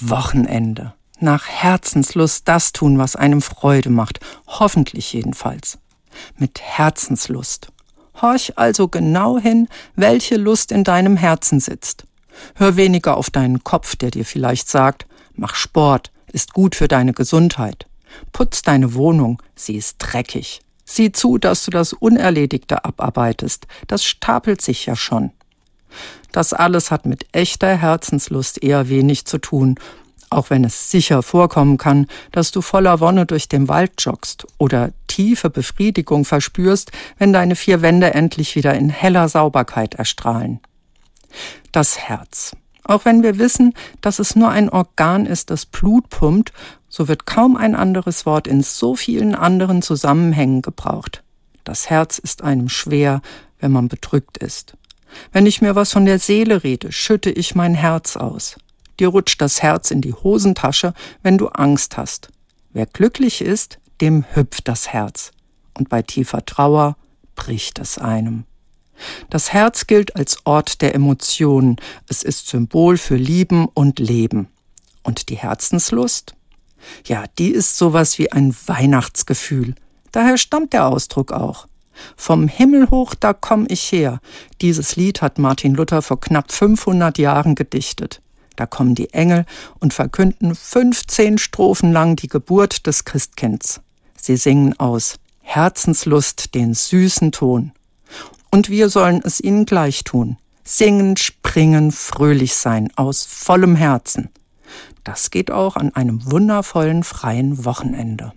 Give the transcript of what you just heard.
Wochenende. Nach Herzenslust das tun, was einem Freude macht. Hoffentlich jedenfalls. Mit Herzenslust. Horch also genau hin, welche Lust in deinem Herzen sitzt. Hör weniger auf deinen Kopf, der dir vielleicht sagt, mach Sport, ist gut für deine Gesundheit. Putz deine Wohnung, sie ist dreckig. Sieh zu, dass du das Unerledigte abarbeitest, das stapelt sich ja schon. Das alles hat mit echter Herzenslust eher wenig zu tun, auch wenn es sicher vorkommen kann, dass du voller Wonne durch den Wald joggst oder tiefe Befriedigung verspürst, wenn deine vier Wände endlich wieder in heller Sauberkeit erstrahlen. Das Herz. Auch wenn wir wissen, dass es nur ein Organ ist, das Blut pumpt, so wird kaum ein anderes Wort in so vielen anderen Zusammenhängen gebraucht. Das Herz ist einem schwer, wenn man bedrückt ist. Wenn ich mir was von der Seele rede, schütte ich mein Herz aus. Dir rutscht das Herz in die Hosentasche, wenn du Angst hast. Wer glücklich ist, dem hüpft das Herz. Und bei tiefer Trauer bricht es einem. Das Herz gilt als Ort der Emotionen. Es ist Symbol für Lieben und Leben. Und die Herzenslust? Ja, die ist sowas wie ein Weihnachtsgefühl. Daher stammt der Ausdruck auch. Vom Himmel hoch, da komm ich her. Dieses Lied hat Martin Luther vor knapp 500 Jahren gedichtet. Da kommen die Engel und verkünden 15 Strophen lang die Geburt des Christkinds. Sie singen aus Herzenslust den süßen Ton. Und wir sollen es ihnen gleich tun. Singen, springen, fröhlich sein, aus vollem Herzen. Das geht auch an einem wundervollen freien Wochenende.